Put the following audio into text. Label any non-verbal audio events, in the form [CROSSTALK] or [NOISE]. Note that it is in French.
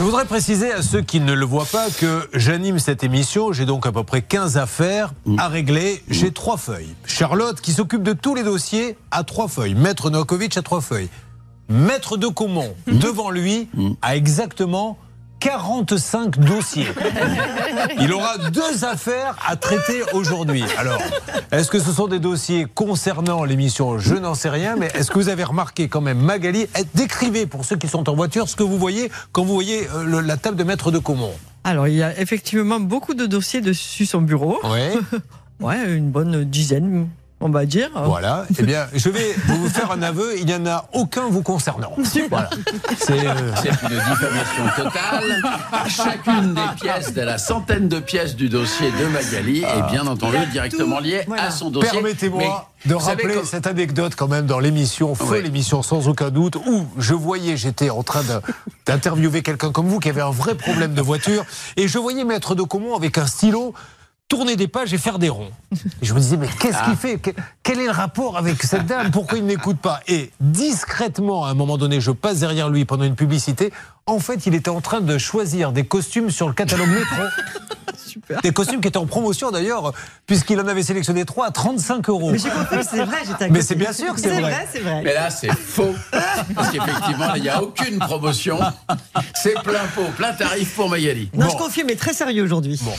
Je voudrais préciser à ceux qui ne le voient pas que j'anime cette émission. J'ai donc à peu près 15 affaires à régler. J'ai trois feuilles. Charlotte, qui s'occupe de tous les dossiers, a trois feuilles. Maître Novakovic a trois feuilles. Maître de Comont, devant lui, a exactement 45 dossiers. Il aura deux affaires à traiter aujourd'hui. Alors, est-ce que ce sont des dossiers concernant l'émission Je n'en sais rien, mais est-ce que vous avez remarqué quand même, Magali, décrivez pour ceux qui sont en voiture ce que vous voyez quand vous voyez euh, le- la table de maître de Comont. Alors, il y a effectivement beaucoup de dossiers dessus son bureau. Oui. [LAUGHS] Ouais, une bonne dizaine, on va dire. Voilà. Eh bien, je vais vous faire un aveu. Il n'y en a aucun vous concernant. Voilà. C'est. euh, C'est une diffamation totale. Chacune des pièces de la centaine de pièces du dossier de Magali est bien entendu directement liée voilà. à son dossier. Permettez-moi de rappeler comme- cette anecdote quand même dans l'émission, feu Oui. l'émission sans aucun doute, où je voyais, j'étais en train d'interviewer quelqu'un comme vous qui avait un vrai problème de voiture, et je voyais Maître de Comont avec un stylo tourner des pages et faire des ronds. Et je me disais, mais qu'est-ce Ah. qu'il fait Que- Quel est le rapport avec cette dame Pourquoi il n'écoute pas Et discrètement, à un moment donné, je passe derrière lui pendant une publicité. En fait, il était en train de choisir des costumes sur le catalogue métro. [LAUGHS] Super. Des costumes qui étaient en promotion d'ailleurs, puisqu'il en avait sélectionné trois à 35 euros. Mais j'ai compris, c'est vrai, j'étais à Mais c'est bien sûr que c'est C'est vrai. vrai, c'est vrai. Mais là, c'est faux. Parce qu'effectivement, il n'y a aucune promotion. C'est plein pot, plein tarif pour Magali. Non, Bon. je confirme, mais très sérieux aujourd'hui. Bon.